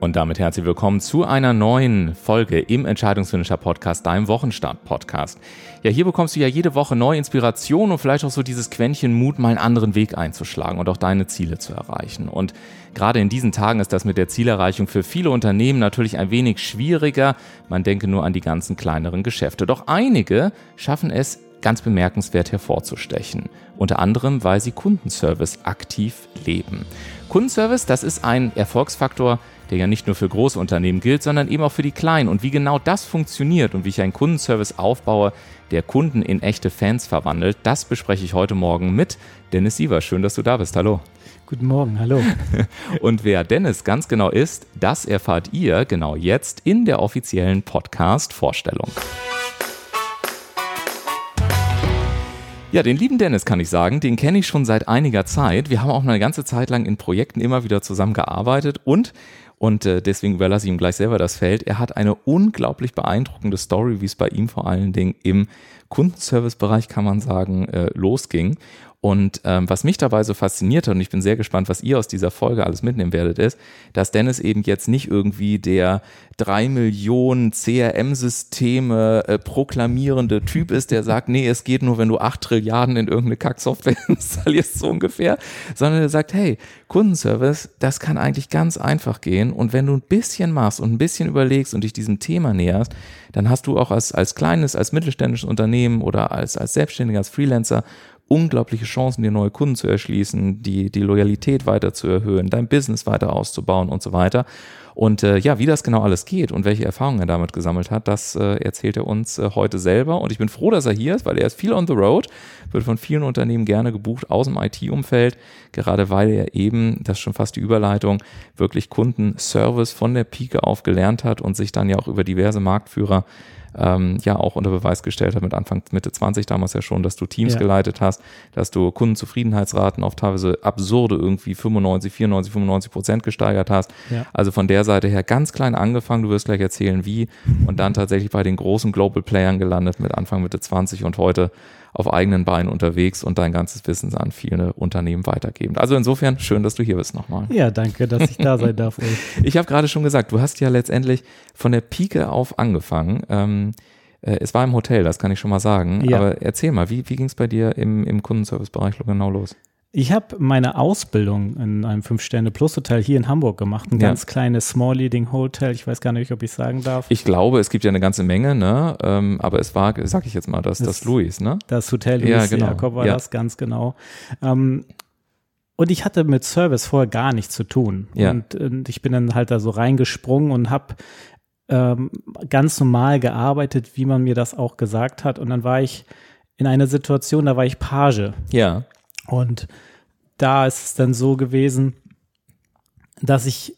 Und damit herzlich willkommen zu einer neuen Folge im Entscheidungsfinisher Podcast, deinem Wochenstart-Podcast. Ja, hier bekommst du ja jede Woche neue Inspiration und vielleicht auch so dieses Quäntchen Mut, mal einen anderen Weg einzuschlagen und auch deine Ziele zu erreichen. Und gerade in diesen Tagen ist das mit der Zielerreichung für viele Unternehmen natürlich ein wenig schwieriger. Man denke nur an die ganzen kleineren Geschäfte. Doch einige schaffen es ganz bemerkenswert hervorzustechen. Unter anderem, weil sie Kundenservice aktiv leben. Kundenservice, das ist ein Erfolgsfaktor, der ja nicht nur für große Unternehmen gilt, sondern eben auch für die kleinen. Und wie genau das funktioniert und wie ich einen Kundenservice aufbaue, der Kunden in echte Fans verwandelt, das bespreche ich heute Morgen mit Dennis Siever. Schön, dass du da bist. Hallo. Guten Morgen, hallo. Und wer Dennis ganz genau ist, das erfahrt ihr genau jetzt in der offiziellen Podcast-Vorstellung. Ja, den lieben Dennis kann ich sagen, den kenne ich schon seit einiger Zeit. Wir haben auch eine ganze Zeit lang in Projekten immer wieder zusammengearbeitet und und äh, deswegen überlasse ich ihm gleich selber das Feld. Er hat eine unglaublich beeindruckende Story, wie es bei ihm vor allen Dingen im Kundenservice-Bereich, kann man sagen, äh, losging. Und ähm, was mich dabei so fasziniert hat, und ich bin sehr gespannt, was ihr aus dieser Folge alles mitnehmen werdet, ist, dass Dennis eben jetzt nicht irgendwie der drei Millionen CRM-Systeme äh, proklamierende Typ ist, der sagt, nee, es geht nur, wenn du acht Trilliarden in irgendeine Kacksoftware installierst, so ungefähr, sondern der sagt, hey, Kundenservice, das kann eigentlich ganz einfach gehen. Und wenn du ein bisschen machst und ein bisschen überlegst und dich diesem Thema näherst, dann hast du auch als, als kleines, als mittelständisches Unternehmen oder als, als Selbstständiger, als Freelancer unglaubliche Chancen, dir neue Kunden zu erschließen, die, die Loyalität weiter zu erhöhen, dein Business weiter auszubauen und so weiter. Und äh, ja, wie das genau alles geht und welche Erfahrungen er damit gesammelt hat, das äh, erzählt er uns äh, heute selber. Und ich bin froh, dass er hier ist, weil er ist viel on the road, wird von vielen Unternehmen gerne gebucht aus dem IT-Umfeld, gerade weil er eben, das ist schon fast die Überleitung, wirklich Kundenservice von der Pike auf gelernt hat und sich dann ja auch über diverse Marktführer ähm, ja auch unter Beweis gestellt hat mit Anfang, Mitte 20 damals ja schon, dass du Teams ja. geleitet hast, dass du Kundenzufriedenheitsraten auf teilweise absurde irgendwie 95, 94, 95 Prozent gesteigert hast. Ja. Also von der Seite her ganz klein angefangen, du wirst gleich erzählen, wie und dann tatsächlich bei den großen Global Playern gelandet mit Anfang, Mitte 20 und heute auf eigenen Beinen unterwegs und dein ganzes Wissen an viele Unternehmen weitergeben. Also insofern schön, dass du hier bist nochmal. Ja, danke, dass ich da sein darf. ich habe gerade schon gesagt, du hast ja letztendlich von der Pike auf angefangen. Ähm, äh, es war im Hotel, das kann ich schon mal sagen. Ja. Aber erzähl mal, wie, wie ging es bei dir im, im Kundenservice-Bereich genau los? Ich habe meine Ausbildung in einem Fünf-Sterne-Plus-Hotel hier in Hamburg gemacht. Ein ja. ganz kleines Small Leading Hotel. Ich weiß gar nicht, ob ich sagen darf. Ich glaube, es gibt ja eine ganze Menge, ne? Ähm, aber es war, sag ich jetzt mal, das, das, das Louis, ne? Das Hotel Louis ja, genau. Jakob war ja. das, ganz genau. Ähm, und ich hatte mit Service vorher gar nichts zu tun. Ja. Und, und ich bin dann halt da so reingesprungen und habe ähm, ganz normal gearbeitet, wie man mir das auch gesagt hat. Und dann war ich in einer Situation, da war ich Page. Ja. Und da ist es dann so gewesen, dass ich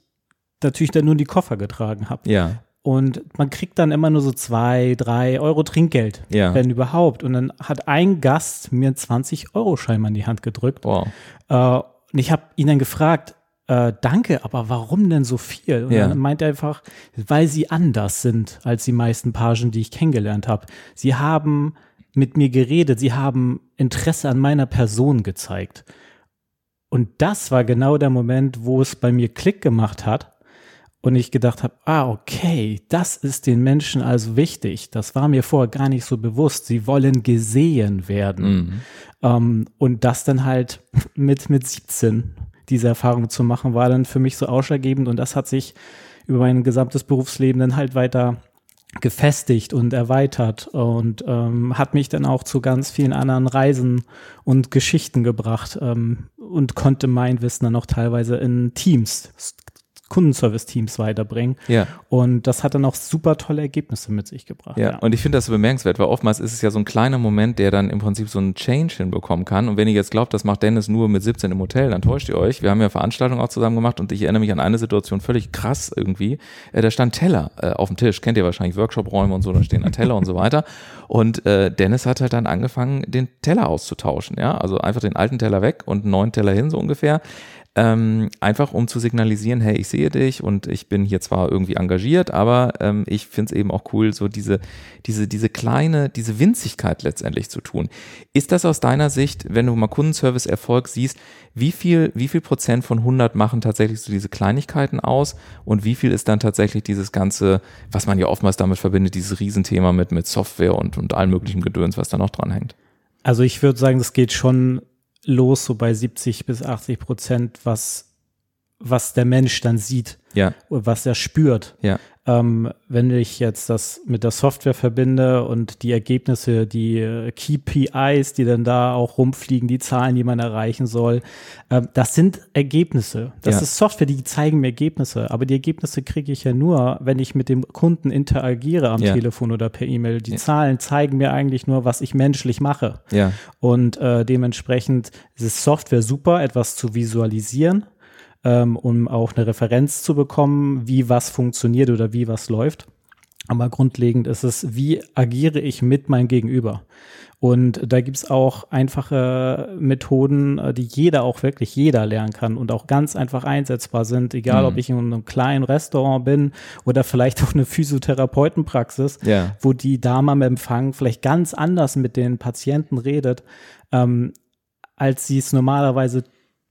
natürlich dann nur die Koffer getragen habe. Ja. Und man kriegt dann immer nur so zwei, drei Euro Trinkgeld, ja. wenn überhaupt. Und dann hat ein Gast mir 20 Euro Schein in die Hand gedrückt. Wow. Äh, und ich habe ihn dann gefragt, äh, danke, aber warum denn so viel? Und ja. dann meint er einfach, weil sie anders sind als die meisten Pagen, die ich kennengelernt habe. Sie haben mit mir geredet, sie haben Interesse an meiner Person gezeigt. Und das war genau der Moment, wo es bei mir Klick gemacht hat und ich gedacht habe, ah, okay, das ist den Menschen also wichtig. Das war mir vorher gar nicht so bewusst. Sie wollen gesehen werden. Mhm. Ähm, und das dann halt mit, mit 17 diese Erfahrung zu machen, war dann für mich so ausschlaggebend und das hat sich über mein gesamtes Berufsleben dann halt weiter gefestigt und erweitert und ähm, hat mich dann auch zu ganz vielen anderen Reisen und Geschichten gebracht ähm, und konnte mein Wissen dann auch teilweise in Teams Kundenservice-Teams weiterbringen. Ja. Und das hat dann auch super tolle Ergebnisse mit sich gebracht. Ja, ja. und ich finde das so bemerkenswert, weil oftmals ist es ja so ein kleiner Moment, der dann im Prinzip so einen Change hinbekommen kann. Und wenn ihr jetzt glaubt, das macht Dennis nur mit 17 im Hotel, dann täuscht ihr euch. Wir haben ja Veranstaltungen auch zusammen gemacht und ich erinnere mich an eine Situation völlig krass irgendwie. Äh, da stand Teller äh, auf dem Tisch. Kennt ihr wahrscheinlich Workshop-Räume und so, da stehen da Teller und so weiter. Und äh, Dennis hat halt dann angefangen, den Teller auszutauschen. Ja, also einfach den alten Teller weg und einen neuen Teller hin, so ungefähr. Ähm, einfach um zu signalisieren, hey, ich sehe dich und ich bin hier zwar irgendwie engagiert, aber ähm, ich finde es eben auch cool, so diese, diese, diese kleine, diese Winzigkeit letztendlich zu tun. Ist das aus deiner Sicht, wenn du mal Kundenservice-Erfolg siehst, wie viel, wie viel Prozent von 100 machen tatsächlich so diese Kleinigkeiten aus und wie viel ist dann tatsächlich dieses ganze, was man ja oftmals damit verbindet, dieses Riesenthema mit, mit Software und, und allem möglichen Gedöns, was da noch dran hängt? Also ich würde sagen, das geht schon los, so bei 70 bis 80 Prozent, was, was der Mensch dann sieht, ja. was er spürt. Ja. Ähm, wenn ich jetzt das mit der Software verbinde und die Ergebnisse, die äh, KPIs, die dann da auch rumfliegen, die Zahlen, die man erreichen soll, äh, das sind Ergebnisse. Das ja. ist Software, die zeigen mir Ergebnisse. Aber die Ergebnisse kriege ich ja nur, wenn ich mit dem Kunden interagiere am ja. Telefon oder per E-Mail. Die ja. Zahlen zeigen mir eigentlich nur, was ich menschlich mache. Ja. Und äh, dementsprechend ist Software super, etwas zu visualisieren ähm, um auch eine Referenz zu bekommen, wie was funktioniert oder wie was läuft. Aber grundlegend ist es, wie agiere ich mit meinem Gegenüber? Und da gibt's auch einfache Methoden, äh, die jeder auch wirklich jeder lernen kann und auch ganz einfach einsetzbar sind, egal mhm. ob ich in einem kleinen Restaurant bin oder vielleicht auch eine Physiotherapeutenpraxis, ja. wo die Dame am Empfang vielleicht ganz anders mit den Patienten redet, ähm, als sie es normalerweise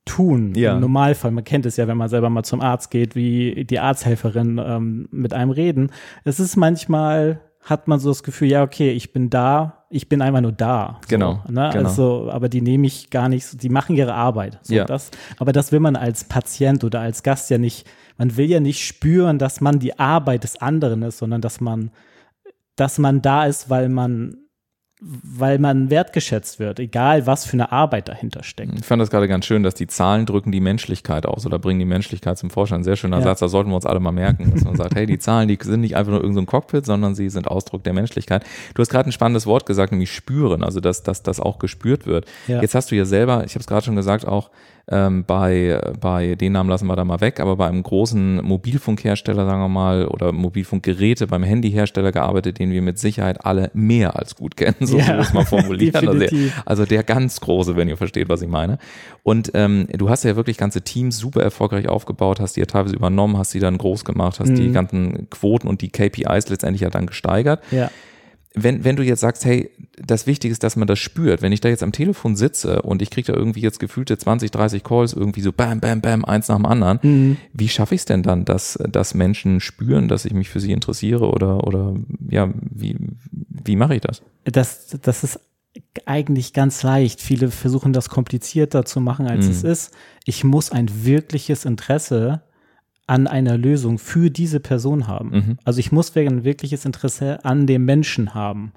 tun. Ja. Im Normalfall, man kennt es ja, wenn man selber mal zum Arzt geht, wie die Arzthelferin ähm, mit einem reden. Es ist manchmal, hat man so das Gefühl, ja, okay, ich bin da, ich bin einfach nur da. So, genau, ne? genau. Also, aber die nehme ich gar nicht, die machen ihre Arbeit. So, ja. das, aber das will man als Patient oder als Gast ja nicht, man will ja nicht spüren, dass man die Arbeit des anderen ist, sondern dass man, dass man da ist, weil man weil man wertgeschätzt wird, egal was für eine Arbeit dahinter steckt. Ich fand das gerade ganz schön, dass die Zahlen drücken die Menschlichkeit aus oder bringen die Menschlichkeit zum Vorschein. Sehr schöner ja. Satz, da sollten wir uns alle mal merken, dass man sagt, hey, die Zahlen, die sind nicht einfach nur irgendein so Cockpit, sondern sie sind Ausdruck der Menschlichkeit. Du hast gerade ein spannendes Wort gesagt, nämlich spüren, also dass, dass das auch gespürt wird. Ja. Jetzt hast du ja selber, ich habe es gerade schon gesagt, auch ähm, bei, bei den Namen lassen wir da mal weg, aber bei einem großen Mobilfunkhersteller, sagen wir mal, oder Mobilfunkgeräte beim Handyhersteller gearbeitet, den wir mit Sicherheit alle mehr als gut kennen, so ja, muss man formulieren. also, der, also der ganz große, wenn ihr versteht, was ich meine. Und ähm, du hast ja wirklich ganze Teams super erfolgreich aufgebaut, hast die ja teilweise übernommen, hast die dann groß gemacht, hast mhm. die ganzen Quoten und die KPIs letztendlich ja dann gesteigert. Ja wenn, wenn du jetzt sagst, hey, das Wichtige ist, dass man das spürt, wenn ich da jetzt am Telefon sitze und ich kriege da irgendwie jetzt gefühlte 20, 30 Calls, irgendwie so bam, bam, bam, eins nach dem anderen, mhm. wie schaffe ich es denn dann, dass, dass Menschen spüren, dass ich mich für sie interessiere oder, oder ja, wie, wie mache ich das? Das, das ist eigentlich ganz leicht. Viele versuchen das komplizierter zu machen, als mhm. es ist. Ich muss ein wirkliches Interesse an einer Lösung für diese Person haben. Mhm. Also ich muss ein wirkliches Interesse an dem Menschen haben.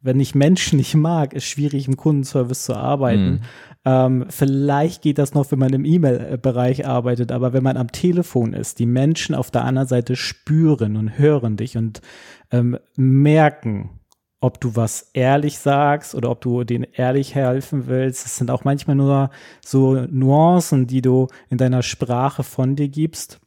Wenn ich Menschen nicht mag, ist schwierig im Kundenservice zu arbeiten. Mhm. Ähm, vielleicht geht das noch, wenn man im E-Mail-Bereich arbeitet, aber wenn man am Telefon ist, die Menschen auf der anderen Seite spüren und hören dich und ähm, merken, ob du was ehrlich sagst oder ob du denen ehrlich helfen willst. Es sind auch manchmal nur so Nuancen, die du in deiner Sprache von dir gibst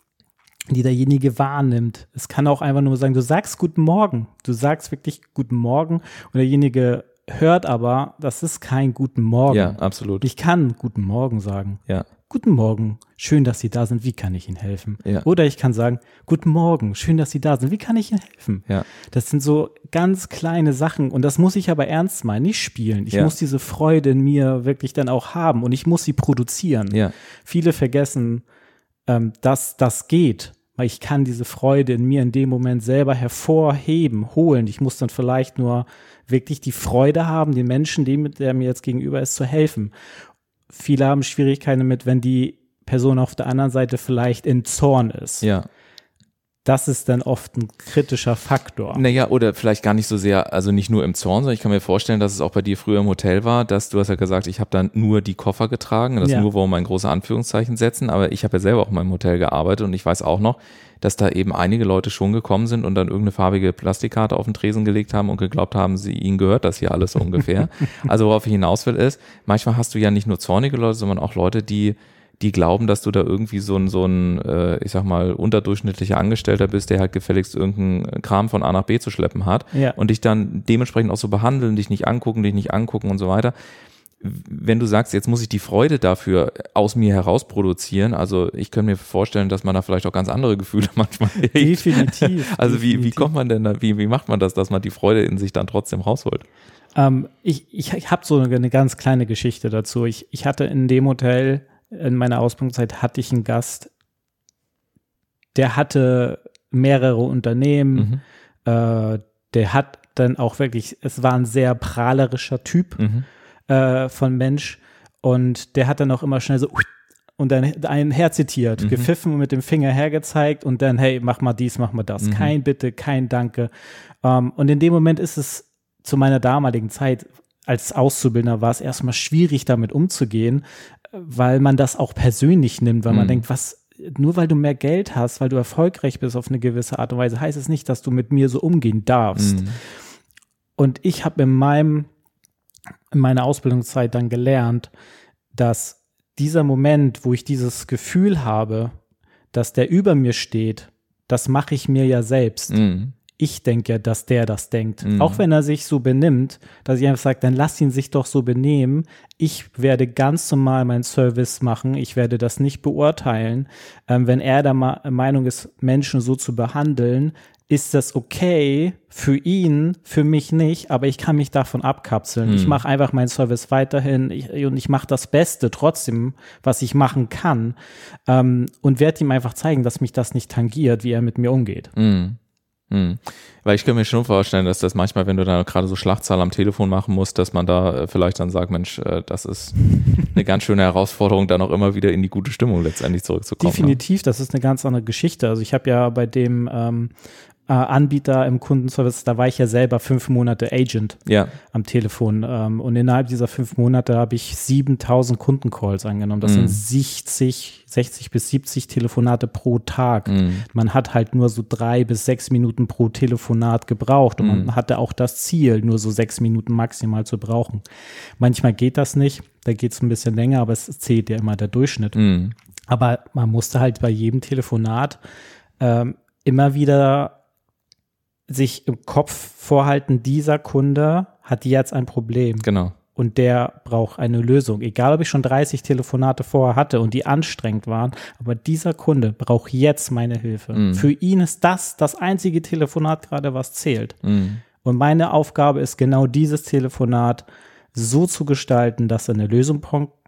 die derjenige wahrnimmt. Es kann auch einfach nur sagen, du sagst guten Morgen. Du sagst wirklich guten Morgen und derjenige hört aber, das ist kein guten Morgen. Ja, absolut. Ich kann guten Morgen sagen. Ja. Guten Morgen, schön, dass Sie da sind. Wie kann ich Ihnen helfen? Ja. Oder ich kann sagen, guten Morgen, schön, dass Sie da sind. Wie kann ich Ihnen helfen? Ja. Das sind so ganz kleine Sachen und das muss ich aber ernst meinen, nicht spielen. Ich ja. muss diese Freude in mir wirklich dann auch haben und ich muss sie produzieren. Ja. Viele vergessen, ähm, dass das geht weil ich kann diese Freude in mir in dem Moment selber hervorheben, holen. Ich muss dann vielleicht nur wirklich die Freude haben, den Menschen, dem, der mir jetzt gegenüber ist, zu helfen. Viele haben Schwierigkeiten damit, wenn die Person auf der anderen Seite vielleicht in Zorn ist. Ja das ist dann oft ein kritischer Faktor. Naja, oder vielleicht gar nicht so sehr, also nicht nur im Zorn, sondern ich kann mir vorstellen, dass es auch bei dir früher im Hotel war, dass du hast ja gesagt, ich habe dann nur die Koffer getragen, das ja. nur, warum wir ein große Anführungszeichen setzen, aber ich habe ja selber auch in meinem Hotel gearbeitet und ich weiß auch noch, dass da eben einige Leute schon gekommen sind und dann irgendeine farbige Plastikkarte auf den Tresen gelegt haben und geglaubt haben, sie, ihnen gehört das hier alles ungefähr. also worauf ich hinaus will ist, manchmal hast du ja nicht nur zornige Leute, sondern auch Leute, die die glauben, dass du da irgendwie so ein, so ein, äh, ich sag mal, unterdurchschnittlicher Angestellter bist, der halt gefälligst irgendeinen Kram von A nach B zu schleppen hat ja. und dich dann dementsprechend auch so behandeln, dich nicht angucken, dich nicht angucken und so weiter. wenn du sagst, jetzt muss ich die Freude dafür aus mir heraus produzieren, also ich könnte mir vorstellen, dass man da vielleicht auch ganz andere Gefühle manchmal hegt. Definitiv. Also definitiv. Wie, wie kommt man denn da, wie, wie macht man das, dass man die Freude in sich dann trotzdem rausholt? Ähm, ich ich, ich habe so eine, eine, ganz kleine Geschichte dazu. Ich, ich hatte in dem Hotel, in meiner Ausbildungszeit, hatte ich einen Gast, der hatte mehrere Unternehmen, mhm. äh, der hat dann auch wirklich, es war ein sehr prahlerischer Typ mhm. äh, von Mensch und der hat dann auch immer schnell so und dann einen herzitiert, mhm. gepfiffen und mit dem Finger hergezeigt und dann, hey, mach mal dies, mach mal das. Mhm. Kein Bitte, kein Danke. Ähm, und in dem Moment ist es zu meiner damaligen Zeit als Auszubildender war es erstmal schwierig, damit umzugehen, weil man das auch persönlich nimmt, weil man mhm. denkt, was, nur weil du mehr Geld hast, weil du erfolgreich bist auf eine gewisse Art und Weise, heißt es nicht, dass du mit mir so umgehen darfst. Mhm. Und ich habe in meinem, in meiner Ausbildungszeit dann gelernt, dass dieser Moment, wo ich dieses Gefühl habe, dass der über mir steht, das mache ich mir ja selbst. Mhm ich denke, dass der das denkt. Mhm. Auch wenn er sich so benimmt, dass ich einfach sage, dann lass ihn sich doch so benehmen. Ich werde ganz normal meinen Service machen. Ich werde das nicht beurteilen. Ähm, wenn er der Ma Meinung ist, Menschen so zu behandeln, ist das okay für ihn, für mich nicht, aber ich kann mich davon abkapseln. Mhm. Ich mache einfach meinen Service weiterhin ich, und ich mache das Beste trotzdem, was ich machen kann ähm, und werde ihm einfach zeigen, dass mich das nicht tangiert, wie er mit mir umgeht. Mhm. Hm. Weil ich kann mir schon vorstellen, dass das manchmal, wenn du da gerade so Schlachtzahl am Telefon machen musst, dass man da äh, vielleicht dann sagt, Mensch, äh, das ist eine ganz schöne Herausforderung, dann auch immer wieder in die gute Stimmung letztendlich zurückzukommen. Ne? Definitiv, das ist eine ganz andere Geschichte. Also ich habe ja bei dem ähm, äh, Anbieter im Kundenservice, da war ich ja selber fünf Monate Agent ja. am Telefon. Ähm, und innerhalb dieser fünf Monate habe ich 7000 Kundencalls angenommen. Das mm. sind 60, 60 bis 70 Telefonate pro Tag. Mm. Man hat halt nur so drei bis sechs Minuten pro Telefonat gebraucht. Und mm. man hatte auch das Ziel, nur so sechs Minuten maximal zu brauchen. Manchmal geht das nicht. Da geht es ein bisschen länger, aber es zählt ja immer der Durchschnitt. Mm. Aber man musste halt bei jedem Telefonat ähm, immer wieder sich im Kopf vorhalten, dieser Kunde hat jetzt ein Problem. Genau. Und der braucht eine Lösung. Egal, ob ich schon 30 Telefonate vorher hatte und die anstrengend waren, aber dieser Kunde braucht jetzt meine Hilfe. Mm. Für ihn ist das das einzige Telefonat gerade, was zählt. Mm. Und meine Aufgabe ist genau dieses Telefonat so zu gestalten, dass er eine Lösung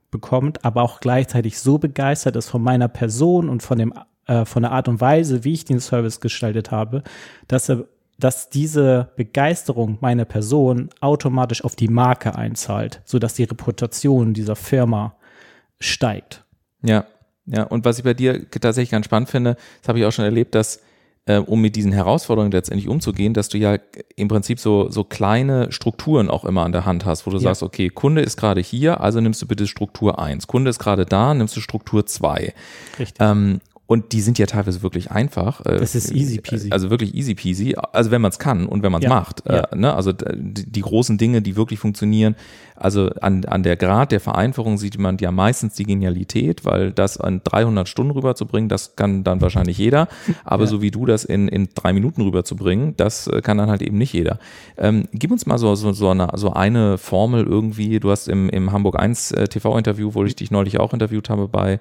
bekommt, aber auch gleichzeitig so begeistert ist von meiner Person und von dem äh, von der Art und Weise, wie ich den Service gestaltet habe, dass er dass diese Begeisterung meiner Person automatisch auf die Marke einzahlt, sodass die Reputation dieser Firma steigt. Ja, ja. Und was ich bei dir tatsächlich ganz spannend finde, das habe ich auch schon erlebt, dass äh, um mit diesen Herausforderungen letztendlich umzugehen, dass du ja im Prinzip so, so kleine Strukturen auch immer an der Hand hast, wo du ja. sagst, okay, Kunde ist gerade hier, also nimmst du bitte Struktur 1. Kunde ist gerade da, nimmst du Struktur 2. Richtig. Ähm, und die sind ja teilweise wirklich einfach. Äh, das ist easy peasy. Also wirklich easy peasy. Also wenn man es kann und wenn man es ja, macht. Ja. Äh, ne? Also die, die, großen Dinge, die wirklich funktionieren. Also an, an der Grad der Vereinfachung sieht man ja meistens die Genialität, weil das an 300 Stunden rüberzubringen, das kann dann wahrscheinlich jeder. Aber ja. so wie du das in, in drei Minuten rüberzubringen, das äh, kann dann halt eben nicht jeder. Ähm, gib uns mal so, so, so, eine, so eine Formel irgendwie. Du hast im, im Hamburg 1 äh, TV-Interview, wo ich dich neulich auch interviewt habe bei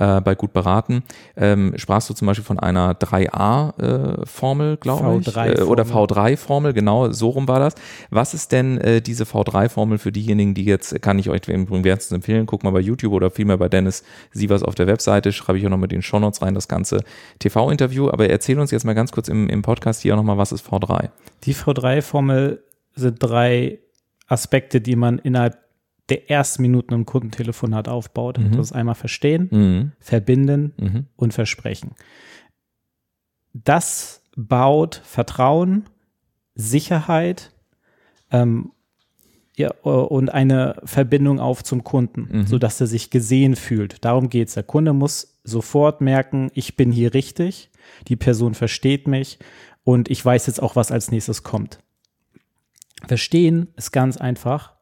äh, bei Gut beraten, ähm, sprachst du zum Beispiel von einer 3a-Formel, äh, glaube ich, äh, oder V3-Formel, genau, so rum war das. Was ist denn äh, diese V3-Formel für diejenigen, die jetzt, kann ich euch im wärmstens empfehlen, guck mal bei YouTube oder vielmehr bei Dennis Sievers auf der Webseite, schreibe ich auch noch mit den Shownotes rein, das ganze TV-Interview, aber erzähl uns jetzt mal ganz kurz im, im Podcast hier auch nochmal, was ist V3? Die V3-Formel sind drei Aspekte, die man innerhalb der ersten Minuten im Kundentelefonat aufbaut. Mhm. Das ist einmal verstehen, mhm. verbinden mhm. und versprechen. Das baut Vertrauen, Sicherheit ähm, ja, und eine Verbindung auf zum Kunden, mhm. sodass er sich gesehen fühlt. Darum geht es. Der Kunde muss sofort merken, ich bin hier richtig, die Person versteht mich und ich weiß jetzt auch, was als nächstes kommt. Verstehen ist ganz einfach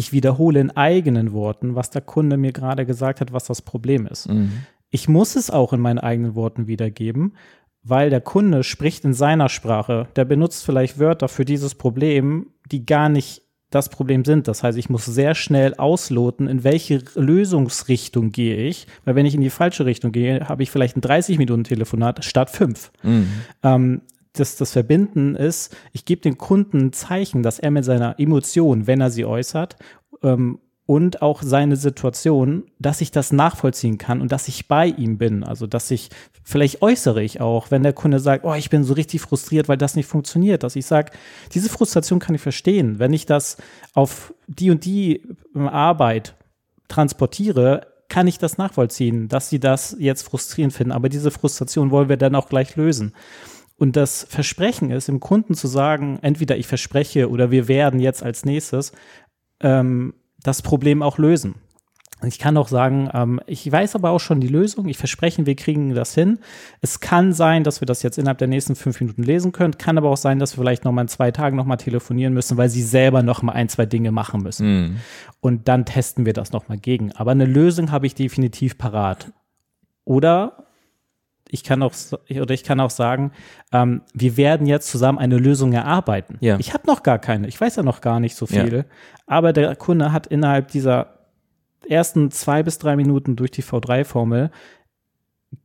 ich wiederhole in eigenen Worten, was der Kunde mir gerade gesagt hat, was das Problem ist. Mhm. Ich muss es auch in meinen eigenen Worten wiedergeben, weil der Kunde spricht in seiner Sprache. Der benutzt vielleicht Wörter für dieses Problem, die gar nicht das Problem sind. Das heißt, ich muss sehr schnell ausloten, in welche Lösungsrichtung gehe ich. Weil wenn ich in die falsche Richtung gehe, habe ich vielleicht ein 30-Minuten-Telefonat statt fünf. Mhm. Ähm, das, das Verbinden ist, ich gebe dem Kunden ein Zeichen, dass er mit seiner Emotion, wenn er sie äußert, ähm, und auch seine Situation, dass ich das nachvollziehen kann und dass ich bei ihm bin. Also, dass ich, vielleicht äußere ich auch, wenn der Kunde sagt, oh, ich bin so richtig frustriert, weil das nicht funktioniert, dass ich sage, diese Frustration kann ich verstehen. Wenn ich das auf die und die Arbeit transportiere, kann ich das nachvollziehen, dass sie das jetzt frustrierend finden. Aber diese Frustration wollen wir dann auch gleich lösen. Und das Versprechen ist, dem Kunden zu sagen, entweder ich verspreche oder wir werden jetzt als nächstes ähm, das Problem auch lösen. Ich kann auch sagen, ähm, ich weiß aber auch schon die Lösung. Ich verspreche, wir kriegen das hin. Es kann sein, dass wir das jetzt innerhalb der nächsten fünf Minuten lesen können. Kann aber auch sein, dass wir vielleicht noch mal in zwei Tagen noch mal telefonieren müssen, weil sie selber noch mal ein, zwei Dinge machen müssen. Mm. Und dann testen wir das noch mal gegen. Aber eine Lösung habe ich definitiv parat. Oder ich kann auch oder ich kann auch sagen, ähm, wir werden jetzt zusammen eine Lösung erarbeiten. Ja. Ich habe noch gar keine, ich weiß ja noch gar nicht so viel, ja. aber der Kunde hat innerhalb dieser ersten zwei bis drei Minuten durch die V3-Formel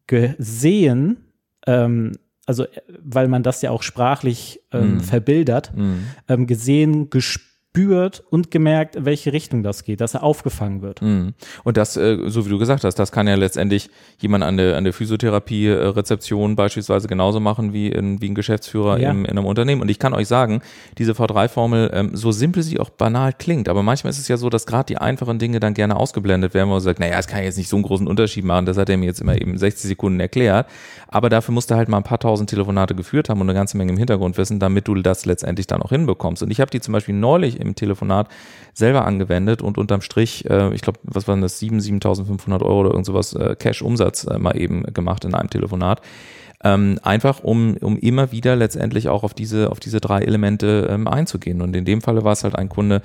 gesehen, ähm, also weil man das ja auch sprachlich ähm, mm. verbildert, mm. gesehen, gespürt, gespürt und gemerkt, in welche Richtung das geht, dass er aufgefangen wird. Mhm. Und das, äh, so wie du gesagt hast, das kann ja letztendlich jemand an der, an der Physiotherapie-Rezeption beispielsweise genauso machen wie, in, wie ein Geschäftsführer ja. im, in einem Unternehmen. Und ich kann euch sagen, diese V3-Formel, ähm, so simpel sie auch banal klingt, aber manchmal ist es ja so, dass gerade die einfachen Dinge dann gerne ausgeblendet werden, wo man sagt, naja, es kann jetzt nicht so einen großen Unterschied machen, das hat er mir jetzt immer eben 60 Sekunden erklärt. Aber dafür musst du halt mal ein paar tausend Telefonate geführt haben und eine ganze Menge im Hintergrund wissen, damit du das letztendlich dann auch hinbekommst. Und ich habe die zum Beispiel neulich im Telefonat selber angewendet und unterm Strich, äh, ich glaube, was waren das, 7, 7.500 Euro oder irgend sowas äh, Cash-Umsatz äh, mal eben gemacht in einem Telefonat. Ähm, einfach um, um immer wieder letztendlich auch auf diese, auf diese drei Elemente ähm, einzugehen. Und in dem Falle war es halt ein Kunde,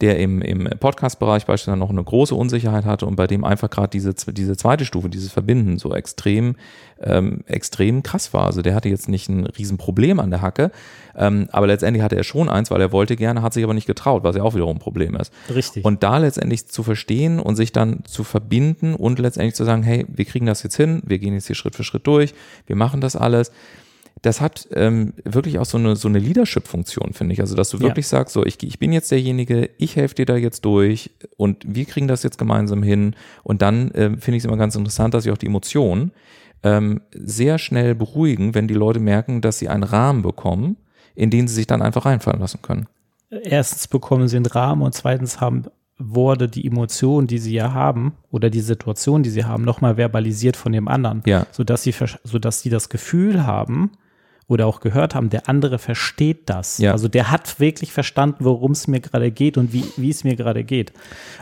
der im, im Podcast-Bereich beispielsweise noch eine große Unsicherheit hatte und bei dem einfach gerade diese, diese zweite Stufe, dieses Verbinden so extrem, ähm, extrem krass war. Also der hatte jetzt nicht ein Riesenproblem an der Hacke, ähm, aber letztendlich hatte er schon eins, weil er wollte gerne, hat sich aber nicht getraut, was ja auch wiederum ein Problem ist. Richtig. Und da letztendlich zu verstehen und sich dann zu verbinden und letztendlich zu sagen, hey, wir kriegen das jetzt hin, wir gehen jetzt hier Schritt für Schritt durch, wir machen das alles das hat ähm, wirklich auch so eine, so eine Leadership-Funktion, finde ich. Also, dass du wirklich ja. sagst, so, ich, ich bin jetzt derjenige, ich helfe dir da jetzt durch und wir kriegen das jetzt gemeinsam hin. Und dann ähm, finde ich es immer ganz interessant, dass ich auch die Emotionen ähm, sehr schnell beruhigen, wenn die Leute merken, dass sie einen Rahmen bekommen, in den sie sich dann einfach reinfallen lassen können. Erstens bekommen sie einen Rahmen und zweitens haben wurde die Emotion, die sie ja haben, oder die Situation, die sie haben, nochmal verbalisiert von dem anderen, ja. sodass sie, sodass sie das Gefühl haben, oder auch gehört haben, der andere versteht das. Ja. Also der hat wirklich verstanden, worum es mir gerade geht und wie, wie es mir gerade geht.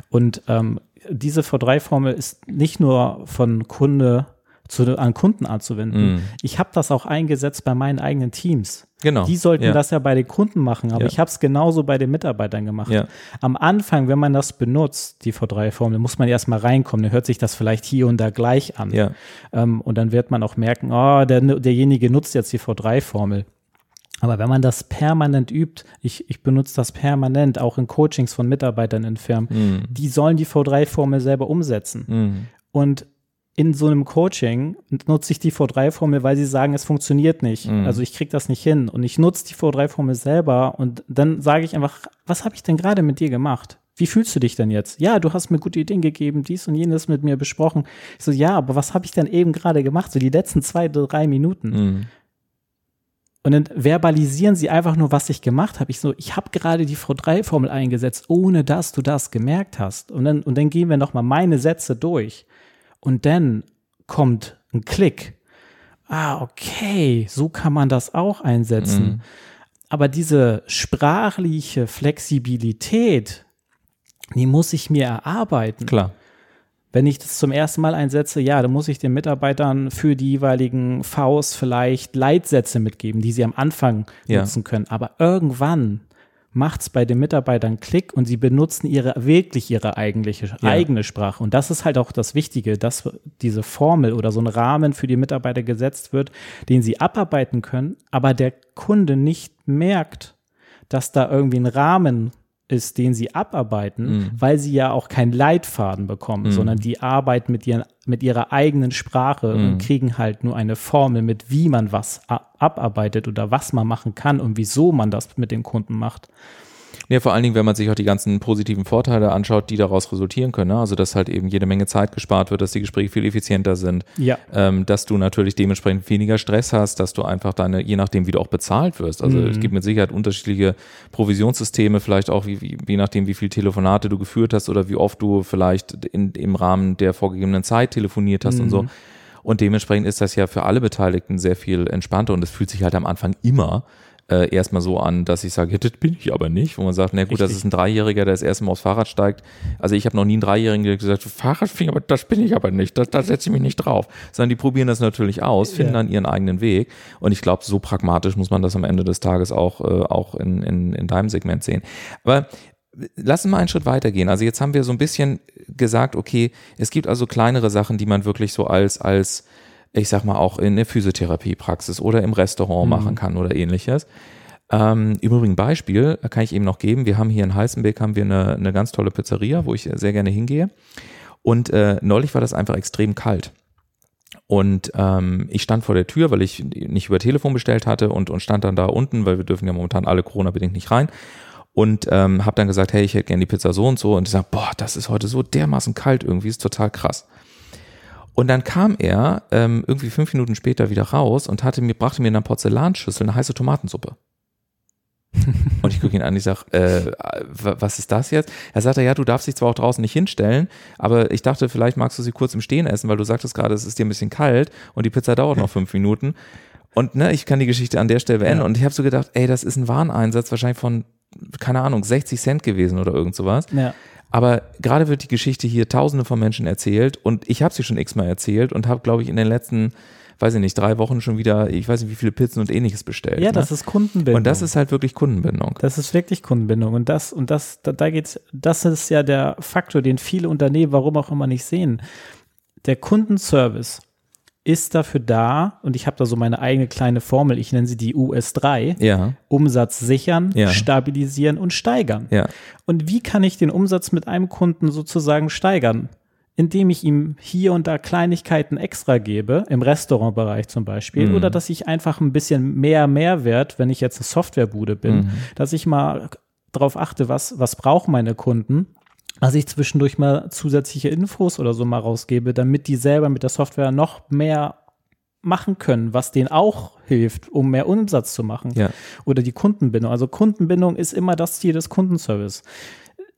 Und ähm, diese V3-Formel ist nicht nur von Kunde zu, an Kunden anzuwenden. Mm. Ich habe das auch eingesetzt bei meinen eigenen Teams. Genau. Die sollten ja. das ja bei den Kunden machen, aber ja. ich habe es genauso bei den Mitarbeitern gemacht. Ja. Am Anfang, wenn man das benutzt, die V3-Formel, muss man erstmal reinkommen. Dann hört sich das vielleicht hier und da gleich an. Ähm, und dann wird man auch merken, oh, der, derjenige nutzt jetzt die V3-Formel. Aber wenn man das permanent übt, ich, ich benutze das permanent, auch in Coachings von Mitarbeitern in Firmen, mm. die sollen die V3-Formel selber umsetzen. Mm. Und in so einem Coaching nutze ich die V3-Formel, weil sie sagen, es funktioniert nicht. Mhm. Also ich kriege das nicht hin. Und ich nutze die V3-Formel selber und dann sage ich einfach, was habe ich denn gerade mit dir gemacht? Wie fühlst du dich denn jetzt? Ja, du hast mir gute Ideen gegeben, dies und jenes mit mir besprochen. Ich so, ja, aber was habe ich denn eben gerade gemacht? So die letzten zwei, drei Minuten. Mhm. Und dann verbalisieren sie einfach nur, was ich gemacht habe. Ich so, ich habe gerade die V3-Formel eingesetzt, ohne dass du das gemerkt hast. Und dann, und dann gehen wir nochmal meine Sätze durch. Und dann kommt ein Klick. Ah, okay, so kann man das auch einsetzen. Mhm. Aber diese sprachliche Flexibilität, die muss ich mir erarbeiten. Klar. Wenn ich das zum ersten Mal einsetze, ja, dann muss ich den Mitarbeitern für die jeweiligen Vs vielleicht Leitsätze mitgeben, die sie am Anfang ja. nutzen können. Aber irgendwann macht's bei den Mitarbeitern Klick und sie benutzen ihre wirklich ihre eigentliche ja. eigene Sprache. Und das ist halt auch das Wichtige, dass diese Formel oder so ein Rahmen für die Mitarbeiter gesetzt wird, den sie abarbeiten können, aber der Kunde nicht merkt, dass da irgendwie ein Rahmen ist, den sie abarbeiten, mhm. weil sie ja auch keinen Leitfaden bekommen, mhm. sondern die arbeiten mit, ihren, mit ihrer eigenen Sprache mhm. und kriegen halt nur eine Formel, mit wie man was abarbeitet oder was man machen kann und wieso man das mit dem Kunden macht. Ja, vor allen Dingen, wenn man sich auch die ganzen positiven Vorteile anschaut, die daraus resultieren können. Ne? Also, dass halt eben jede Menge Zeit gespart wird, dass die Gespräche viel effizienter sind. Ja. Ähm, dass du natürlich dementsprechend weniger Stress hast, dass du einfach deine, je nachdem, wie du auch bezahlt wirst. Also, mhm. es gibt mit Sicherheit unterschiedliche Provisionssysteme, vielleicht auch wie, wie, je nachdem, wie viele Telefonate du geführt hast oder wie oft du vielleicht in, im Rahmen der vorgegebenen Zeit telefoniert hast mhm. und so. Mhm. Und dementsprechend ist das ja für alle Beteiligten sehr viel entspannter und es fühlt sich halt am Anfang immer äh, erstmal so an, dass ich sage, ja, das bin ich aber nicht. Wo man sagt, na gut, Richtig. das ist ein Dreijähriger, der das erste Mal aufs Fahrrad steigt. Also ich habe noch nie einen Dreijährigen gesagt, Fahrradfinger, aber das bin ich aber nicht, da, da setze ich mich nicht drauf. Sondern die probieren das natürlich aus, finden ja. dann ihren eigenen Weg. Und ich glaube, so pragmatisch muss man das am Ende des Tages auch, äh, auch in, in, in deinem Segment sehen. Aber Lass uns mal einen Schritt weitergehen. Also jetzt haben wir so ein bisschen gesagt, okay, es gibt also kleinere Sachen, die man wirklich so als, als ich sag mal, auch in der Physiotherapiepraxis oder im Restaurant mhm. machen kann oder ähnliches. Ähm, Im Übrigen Beispiel kann ich eben noch geben. Wir haben hier in Heißenbeck haben wir eine, eine ganz tolle Pizzeria, wo ich sehr gerne hingehe. Und äh, neulich war das einfach extrem kalt. Und ähm, ich stand vor der Tür, weil ich nicht über Telefon bestellt hatte und, und stand dann da unten, weil wir dürfen ja momentan alle Corona-bedingt nicht rein. Und ähm, habe dann gesagt, hey, ich hätte gerne die Pizza so und so. Und ich sage, boah, das ist heute so dermaßen kalt irgendwie, ist total krass. Und dann kam er ähm, irgendwie fünf Minuten später wieder raus und hatte mir, brachte mir in einer Porzellanschüssel eine heiße Tomatensuppe. und ich gucke ihn an, ich sage, äh, was ist das jetzt? Er sagte, ja, du darfst dich zwar auch draußen nicht hinstellen, aber ich dachte, vielleicht magst du sie kurz im Stehen essen, weil du sagtest gerade, es ist dir ein bisschen kalt und die Pizza dauert noch fünf Minuten. Und ne, ich kann die Geschichte an der Stelle beenden. Ja. Und ich habe so gedacht, ey, das ist ein Wareneinsatz wahrscheinlich von, keine Ahnung, 60 Cent gewesen oder irgend sowas. Ja. Aber gerade wird die Geschichte hier tausende von Menschen erzählt und ich habe sie schon x-mal erzählt und habe, glaube ich, in den letzten, weiß ich nicht, drei Wochen schon wieder, ich weiß nicht, wie viele Pizzen und ähnliches bestellt. Ja, ne? das ist Kundenbindung. Und das ist halt wirklich Kundenbindung. Das ist wirklich Kundenbindung. Und das, und das, da, da geht's, das ist ja der Faktor, den viele Unternehmen, warum auch immer nicht sehen. Der Kundenservice ist dafür da, und ich habe da so meine eigene kleine Formel, ich nenne sie die US3, ja. Umsatz sichern, ja. stabilisieren und steigern. Ja. Und wie kann ich den Umsatz mit einem Kunden sozusagen steigern? Indem ich ihm hier und da Kleinigkeiten extra gebe, im Restaurantbereich zum Beispiel, mhm. oder dass ich einfach ein bisschen mehr Mehrwert, wenn ich jetzt eine Softwarebude bin, mhm. dass ich mal darauf achte, was, was brauchen meine Kunden dass ich zwischendurch mal zusätzliche Infos oder so mal rausgebe, damit die selber mit der Software noch mehr machen können, was denen auch hilft, um mehr Umsatz zu machen. Ja. Oder die Kundenbindung. Also Kundenbindung ist immer das Ziel des Kundenservice.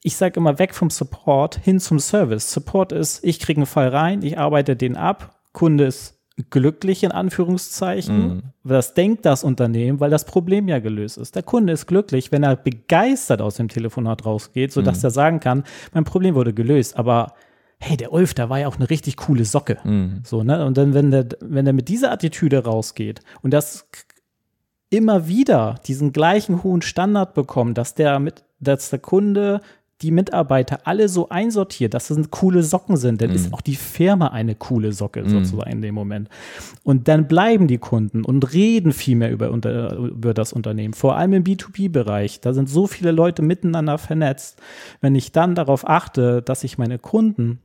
Ich sage immer weg vom Support hin zum Service. Support ist, ich kriege einen Fall rein, ich arbeite den ab, Kunde ist glücklich in Anführungszeichen. Mhm. Das denkt das Unternehmen, weil das Problem ja gelöst ist. Der Kunde ist glücklich, wenn er begeistert aus dem Telefonat rausgeht, sodass mhm. er sagen kann, mein Problem wurde gelöst, aber hey, der Ulf, da war ja auch eine richtig coole Socke. Mhm. So, ne? Und dann, wenn der, wenn der mit dieser Attitüde rausgeht und das immer wieder diesen gleichen hohen Standard bekommt, dass der mit, dass der Kunde die Mitarbeiter alle so einsortiert, dass es coole Socken sind, dann mm. ist auch die Firma eine coole Socke mm. sozusagen in dem Moment. Und dann bleiben die Kunden und reden viel mehr über, unter, über das Unternehmen, vor allem im B2B-Bereich. Da sind so viele Leute miteinander vernetzt. Wenn ich dann darauf achte, dass ich meine Kunden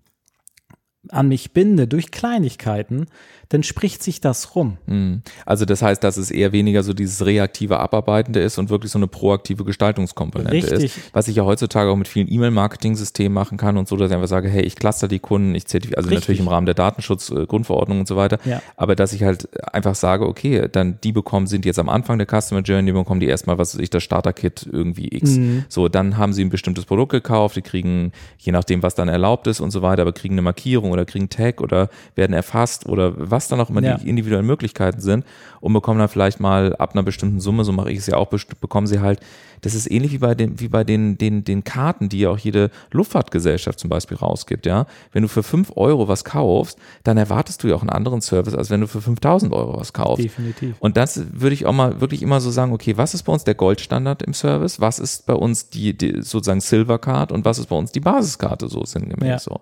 an mich binde durch Kleinigkeiten, dann spricht sich das rum. Mhm. Also das heißt, dass es eher weniger so dieses reaktive Abarbeitende ist und wirklich so eine proaktive Gestaltungskomponente Richtig. ist. Was ich ja heutzutage auch mit vielen E-Mail-Marketing-Systemen machen kann und so, dass ich einfach sage, hey, ich cluster die Kunden, ich zertifiziere, also Richtig. natürlich im Rahmen der Datenschutz-Grundverordnung äh, und so weiter, ja. aber dass ich halt einfach sage, okay, dann die bekommen, sind jetzt am Anfang der Customer Journey, die bekommen die erstmal, was weiß ich, das Starter-Kit irgendwie X. Mhm. So, dann haben sie ein bestimmtes Produkt gekauft, die kriegen, je nachdem, was dann erlaubt ist und so weiter, aber kriegen eine Markierung oder kriegen Tag oder werden erfasst oder was dann auch immer ja. die individuellen Möglichkeiten sind und bekommen dann vielleicht mal ab einer bestimmten Summe, so mache ich es ja auch, bekommen sie halt, das ist ähnlich wie bei den, wie bei den, den, den Karten, die ja auch jede Luftfahrtgesellschaft zum Beispiel rausgibt, ja. Wenn du für fünf Euro was kaufst, dann erwartest du ja auch einen anderen Service, als wenn du für 5000 Euro was kaufst. Definitiv. Und das würde ich auch mal wirklich immer so sagen, okay, was ist bei uns der Goldstandard im Service? Was ist bei uns die, die sozusagen Silver Card und was ist bei uns die Basiskarte so sinngemäß ja. so?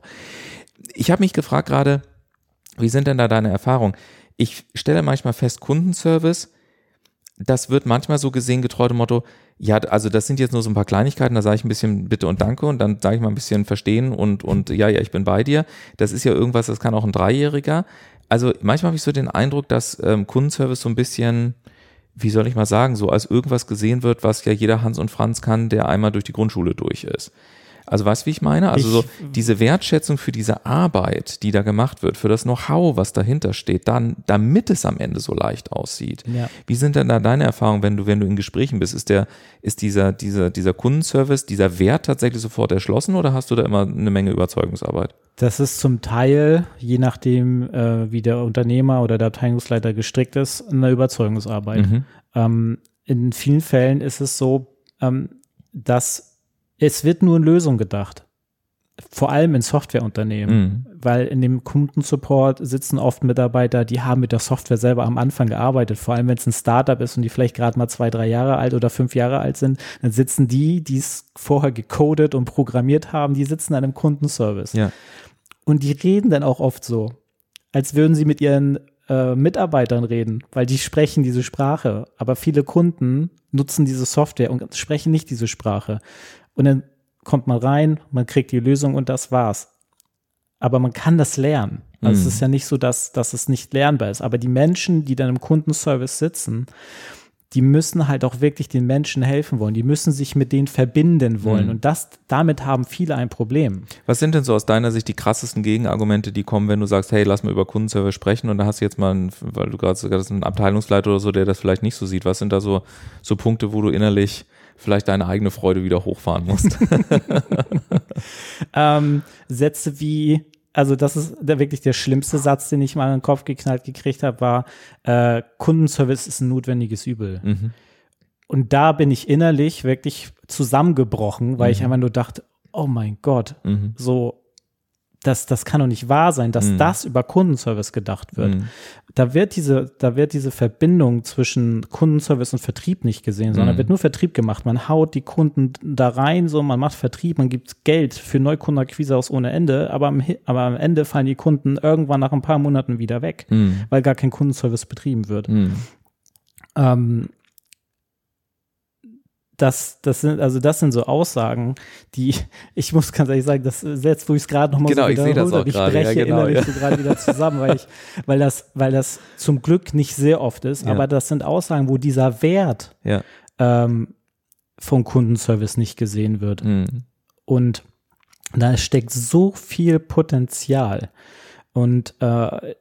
Ich habe mich gefragt gerade, wie sind denn da deine Erfahrungen? Ich stelle manchmal fest, Kundenservice, das wird manchmal so gesehen getreu dem Motto, Ja, also das sind jetzt nur so ein paar Kleinigkeiten, da sage ich ein bisschen Bitte und Danke und dann sage ich mal ein bisschen Verstehen und, und ja, ja, ich bin bei dir. Das ist ja irgendwas, das kann auch ein Dreijähriger. Also manchmal habe ich so den Eindruck, dass ähm, Kundenservice so ein bisschen, wie soll ich mal sagen, so als irgendwas gesehen wird, was ja jeder Hans und Franz kann, der einmal durch die Grundschule durch ist. Also weißt du, wie ich meine? Also so diese Wertschätzung für diese Arbeit, die da gemacht wird, für das Know-how, was dahinter steht, dann, damit es am Ende so leicht aussieht. Ja. Wie sind denn da deine Erfahrungen, wenn du, wenn du in Gesprächen bist? Ist der, ist dieser, dieser, dieser Kundenservice, dieser Wert tatsächlich sofort erschlossen oder hast du da immer eine Menge Überzeugungsarbeit? Das ist zum Teil, je nachdem, äh, wie der Unternehmer oder der Abteilungsleiter gestrickt ist, eine Überzeugungsarbeit. Mhm. Ähm, in vielen Fällen ist es so, ähm, dass es wird nur in Lösungen gedacht. Vor allem in Softwareunternehmen, mhm. weil in dem Kundensupport sitzen oft Mitarbeiter, die haben mit der Software selber am Anfang gearbeitet. Vor allem, wenn es ein Startup ist und die vielleicht gerade mal zwei, drei Jahre alt oder fünf Jahre alt sind, dann sitzen die, die es vorher gecodet und programmiert haben, die sitzen an einem Kundenservice. Ja. Und die reden dann auch oft so, als würden sie mit ihren äh, Mitarbeitern reden, weil die sprechen diese Sprache. Aber viele Kunden nutzen diese Software und sprechen nicht diese Sprache. Und dann kommt man rein, man kriegt die Lösung und das war's. Aber man kann das lernen. Also mhm. es ist ja nicht so, dass, dass es nicht lernbar ist. Aber die Menschen, die dann im Kundenservice sitzen, die müssen halt auch wirklich den Menschen helfen wollen. Die müssen sich mit denen verbinden wollen. Mhm. Und das, damit haben viele ein Problem. Was sind denn so aus deiner Sicht die krassesten Gegenargumente, die kommen, wenn du sagst, hey, lass mal über Kundenservice sprechen und da hast du jetzt mal, einen, weil du gerade sogar einen Abteilungsleiter oder so, der das vielleicht nicht so sieht. Was sind da so, so Punkte, wo du innerlich vielleicht deine eigene Freude wieder hochfahren musst. ähm, Sätze wie, also das ist der, wirklich der schlimmste Satz, den ich mal in den Kopf geknallt gekriegt habe, war, äh, Kundenservice ist ein notwendiges Übel. Mhm. Und da bin ich innerlich wirklich zusammengebrochen, weil mhm. ich einfach nur dachte, oh mein Gott, mhm. so das, das kann doch nicht wahr sein, dass mhm. das über Kundenservice gedacht wird. Mhm. Da wird diese, da wird diese Verbindung zwischen Kundenservice und Vertrieb nicht gesehen, sondern mhm. wird nur Vertrieb gemacht. Man haut die Kunden da rein, so, man macht Vertrieb, man gibt Geld für Neukundenakquise aus ohne Ende, aber am, aber am Ende fallen die Kunden irgendwann nach ein paar Monaten wieder weg, mhm. weil gar kein Kundenservice betrieben wird. Mhm. Ähm, das, das sind, also das sind so Aussagen, die, ich muss ganz ehrlich sagen, das selbst, wo ich es gerade nochmal genau, so ich das auch ich breche ja, genau, innerlich ja. so gerade wieder zusammen, weil ich, weil das, weil das zum Glück nicht sehr oft ist, ja. aber das sind Aussagen, wo dieser Wert ja. ähm, vom Kundenservice nicht gesehen wird. Mhm. Und da steckt so viel Potenzial. Und äh,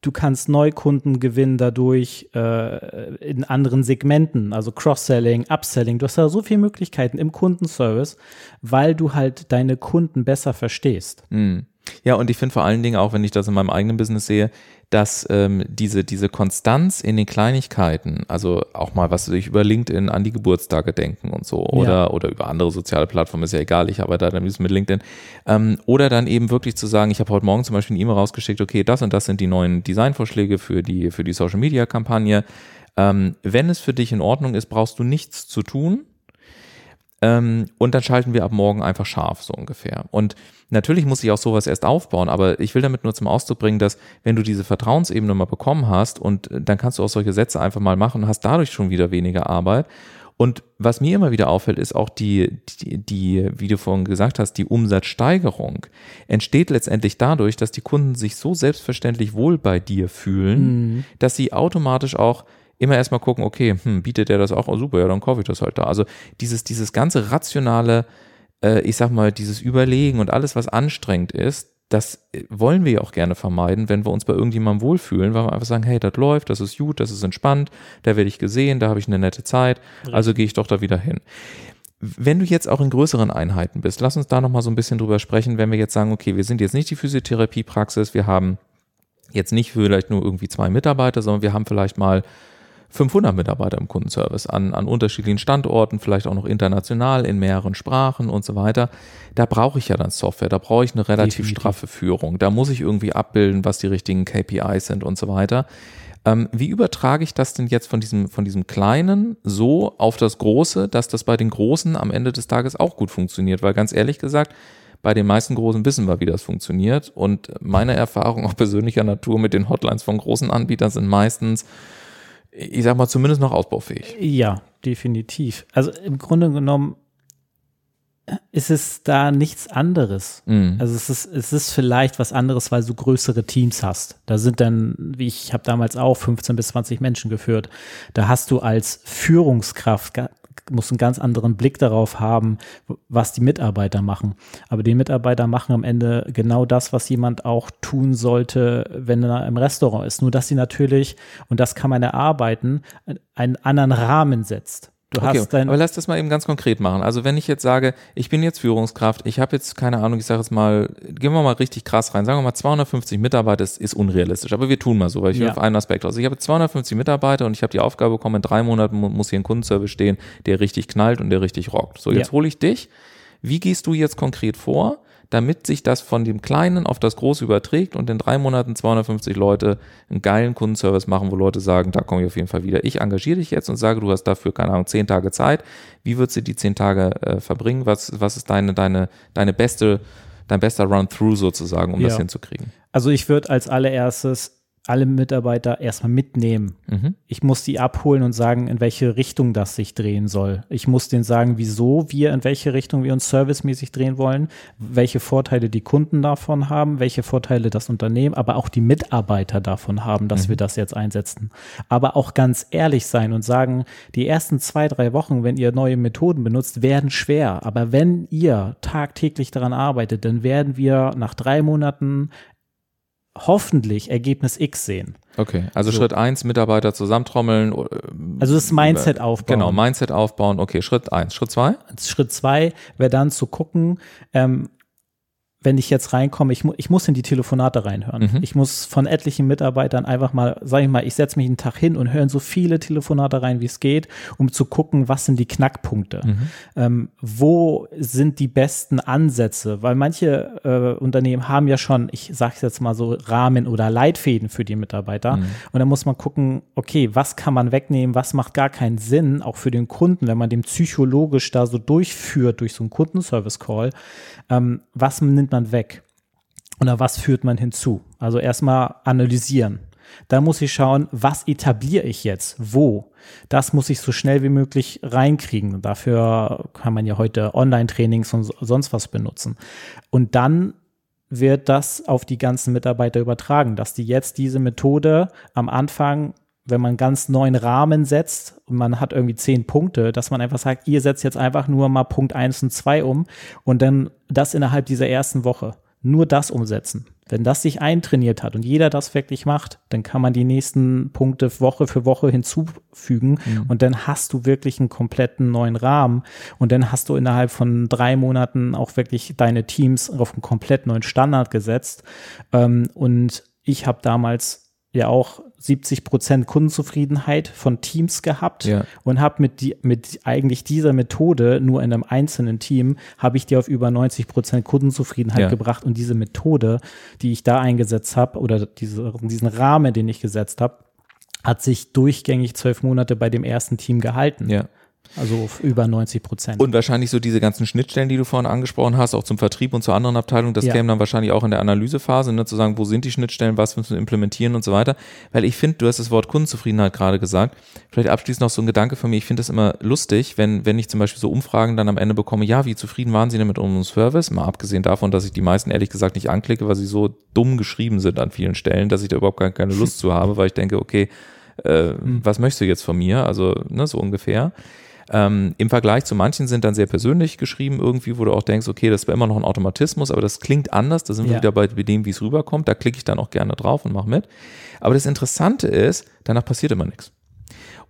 Du kannst Neukunden gewinnen dadurch äh, in anderen Segmenten, also Cross-Selling, Upselling. Du hast da so viele Möglichkeiten im Kundenservice, weil du halt deine Kunden besser verstehst. Mhm. Ja, und ich finde vor allen Dingen auch, wenn ich das in meinem eigenen Business sehe, dass ähm, diese, diese Konstanz in den Kleinigkeiten, also auch mal, was ich über LinkedIn an die Geburtstage denken und so, oder, ja. oder über andere soziale Plattformen, ist ja egal, ich arbeite dann mit LinkedIn, ähm, oder dann eben wirklich zu sagen, ich habe heute Morgen zum Beispiel eine E-Mail rausgeschickt, okay, das und das sind die neuen Designvorschläge für die, für die Social Media Kampagne. Ähm, wenn es für dich in Ordnung ist, brauchst du nichts zu tun. Ähm, und dann schalten wir ab morgen einfach scharf, so ungefähr. Und Natürlich muss ich auch sowas erst aufbauen, aber ich will damit nur zum Ausdruck bringen, dass wenn du diese Vertrauensebene mal bekommen hast und äh, dann kannst du auch solche Sätze einfach mal machen und hast dadurch schon wieder weniger Arbeit. Und was mir immer wieder auffällt, ist auch die, die, die, wie du vorhin gesagt hast, die Umsatzsteigerung entsteht letztendlich dadurch, dass die Kunden sich so selbstverständlich wohl bei dir fühlen, mhm. dass sie automatisch auch immer erstmal gucken, okay, hm, bietet der das auch? Oh, super, ja, dann kaufe ich das halt da. Also dieses, dieses ganze rationale äh, ich sag mal, dieses Überlegen und alles, was anstrengend ist, das äh, wollen wir ja auch gerne vermeiden, wenn wir uns bei irgendjemandem wohlfühlen, weil wir einfach sagen, hey, das läuft, das ist gut, das ist entspannt, da werde ich gesehen, da habe ich eine nette Zeit, also gehe ich doch da wieder hin. Wenn du jetzt auch in größeren Einheiten bist, lass uns da nochmal so ein bisschen drüber sprechen, wenn wir jetzt sagen, okay, wir sind jetzt nicht die Physiotherapiepraxis, wir haben jetzt nicht vielleicht nur irgendwie zwei Mitarbeiter, sondern wir haben vielleicht mal 500 Mitarbeiter im Kundenservice an, an unterschiedlichen Standorten, vielleicht auch noch international in mehreren Sprachen und so weiter. Da brauche ich ja dann Software, da brauche ich eine relativ Definitiv. straffe Führung. Da muss ich irgendwie abbilden, was die richtigen KPIs sind und so weiter. Ähm, wie übertrage ich das denn jetzt von diesem, von diesem Kleinen so auf das Große, dass das bei den Großen am Ende des Tages auch gut funktioniert? Weil ganz ehrlich gesagt, bei den meisten Großen wissen wir, wie das funktioniert. Und meine Erfahrung auch persönlicher Natur mit den Hotlines von großen Anbietern sind meistens, ich sag mal, zumindest noch ausbaufähig. Ja, definitiv. Also im Grunde genommen ist es da nichts anderes. Mhm. Also es ist, es ist vielleicht was anderes, weil du größere Teams hast. Da sind dann, wie ich, habe damals auch 15 bis 20 Menschen geführt. Da hast du als Führungskraft musst einen ganz anderen Blick darauf haben, was die Mitarbeiter machen. Aber die Mitarbeiter machen am Ende genau das, was jemand auch tun sollte, wenn er im Restaurant ist. Nur dass sie natürlich, und das kann man erarbeiten, einen anderen Rahmen setzt. Du okay, hast dein aber lass das mal eben ganz konkret machen. Also wenn ich jetzt sage, ich bin jetzt Führungskraft, ich habe jetzt keine Ahnung, ich sage jetzt mal, gehen wir mal richtig krass rein, sagen wir mal 250 Mitarbeiter, das ist unrealistisch, aber wir tun mal so, weil ich ja. will auf einen Aspekt aus. Ich habe 250 Mitarbeiter und ich habe die Aufgabe bekommen, in drei Monaten muss hier ein Kundenservice stehen, der richtig knallt und der richtig rockt. So, jetzt ja. hole ich dich. Wie gehst du jetzt konkret vor? Damit sich das von dem Kleinen auf das Große überträgt und in drei Monaten 250 Leute einen geilen Kundenservice machen, wo Leute sagen, da komme ich auf jeden Fall wieder. Ich engagiere dich jetzt und sage, du hast dafür, keine Ahnung, zehn Tage Zeit. Wie würdest du die zehn Tage äh, verbringen? Was, was ist deine, deine, deine beste, dein bester Run-Through sozusagen, um ja. das hinzukriegen? Also ich würde als allererstes alle Mitarbeiter erstmal mitnehmen. Mhm. Ich muss die abholen und sagen, in welche Richtung das sich drehen soll. Ich muss denen sagen, wieso wir, in welche Richtung wir uns servicemäßig drehen wollen, welche Vorteile die Kunden davon haben, welche Vorteile das Unternehmen, aber auch die Mitarbeiter davon haben, dass mhm. wir das jetzt einsetzen. Aber auch ganz ehrlich sein und sagen, die ersten zwei, drei Wochen, wenn ihr neue Methoden benutzt, werden schwer. Aber wenn ihr tagtäglich daran arbeitet, dann werden wir nach drei Monaten hoffentlich Ergebnis X sehen. Okay, also so. Schritt eins Mitarbeiter zusammentrommeln. Äh, also das Mindset aufbauen. Genau, Mindset aufbauen. Okay, Schritt eins. Schritt zwei? Schritt zwei wäre dann zu gucken, ähm, wenn ich jetzt reinkomme, ich, mu ich muss in die Telefonate reinhören. Mhm. Ich muss von etlichen Mitarbeitern einfach mal, sag ich mal, ich setze mich einen Tag hin und höre in so viele Telefonate rein, wie es geht, um zu gucken, was sind die Knackpunkte? Mhm. Ähm, wo sind die besten Ansätze? Weil manche äh, Unternehmen haben ja schon, ich sage jetzt mal so, Rahmen oder Leitfäden für die Mitarbeiter. Mhm. Und dann muss man gucken, okay, was kann man wegnehmen, was macht gar keinen Sinn, auch für den Kunden, wenn man den psychologisch da so durchführt durch so einen Kundenservice-Call. Ähm, was nimmt nimmt man weg? Oder was führt man hinzu? Also erstmal analysieren. Da muss ich schauen, was etabliere ich jetzt? Wo? Das muss ich so schnell wie möglich reinkriegen. Dafür kann man ja heute Online-Trainings und sonst was benutzen. Und dann wird das auf die ganzen Mitarbeiter übertragen, dass die jetzt diese Methode am Anfang wenn man ganz neuen Rahmen setzt und man hat irgendwie zehn Punkte, dass man einfach sagt, ihr setzt jetzt einfach nur mal Punkt eins und zwei um und dann das innerhalb dieser ersten Woche. Nur das umsetzen. Wenn das sich eintrainiert hat und jeder das wirklich macht, dann kann man die nächsten Punkte Woche für Woche hinzufügen mhm. und dann hast du wirklich einen kompletten neuen Rahmen und dann hast du innerhalb von drei Monaten auch wirklich deine Teams auf einen komplett neuen Standard gesetzt. Ähm, und ich habe damals ja auch 70 Prozent Kundenzufriedenheit von Teams gehabt ja. und habe mit, die, mit eigentlich dieser Methode nur in einem einzelnen Team habe ich die auf über 90 Prozent Kundenzufriedenheit ja. gebracht und diese Methode, die ich da eingesetzt habe oder diese, diesen Rahmen, den ich gesetzt habe, hat sich durchgängig zwölf Monate bei dem ersten Team gehalten. Ja. Also über 90 Prozent. Und wahrscheinlich so diese ganzen Schnittstellen, die du vorhin angesprochen hast, auch zum Vertrieb und zur anderen Abteilung, das ja. käme dann wahrscheinlich auch in der Analysephase, ne, zu sagen, wo sind die Schnittstellen, was müssen wir implementieren und so weiter. Weil ich finde, du hast das Wort Kundenzufriedenheit gerade gesagt. Vielleicht abschließend noch so ein Gedanke von mir. Ich finde das immer lustig, wenn, wenn ich zum Beispiel so Umfragen dann am Ende bekomme, ja, wie zufrieden waren Sie denn mit unserem Service? Mal abgesehen davon, dass ich die meisten ehrlich gesagt nicht anklicke, weil sie so dumm geschrieben sind an vielen Stellen, dass ich da überhaupt gar keine Lust zu habe, weil ich denke, okay, äh, hm. was möchtest du jetzt von mir? Also, ne, so ungefähr. Ähm, Im Vergleich zu manchen sind dann sehr persönlich geschrieben irgendwie, wo du auch denkst, okay, das wäre immer noch ein Automatismus, aber das klingt anders, da sind wir ja. wieder bei dem, wie es rüberkommt, da klicke ich dann auch gerne drauf und mache mit. Aber das Interessante ist, danach passiert immer nichts.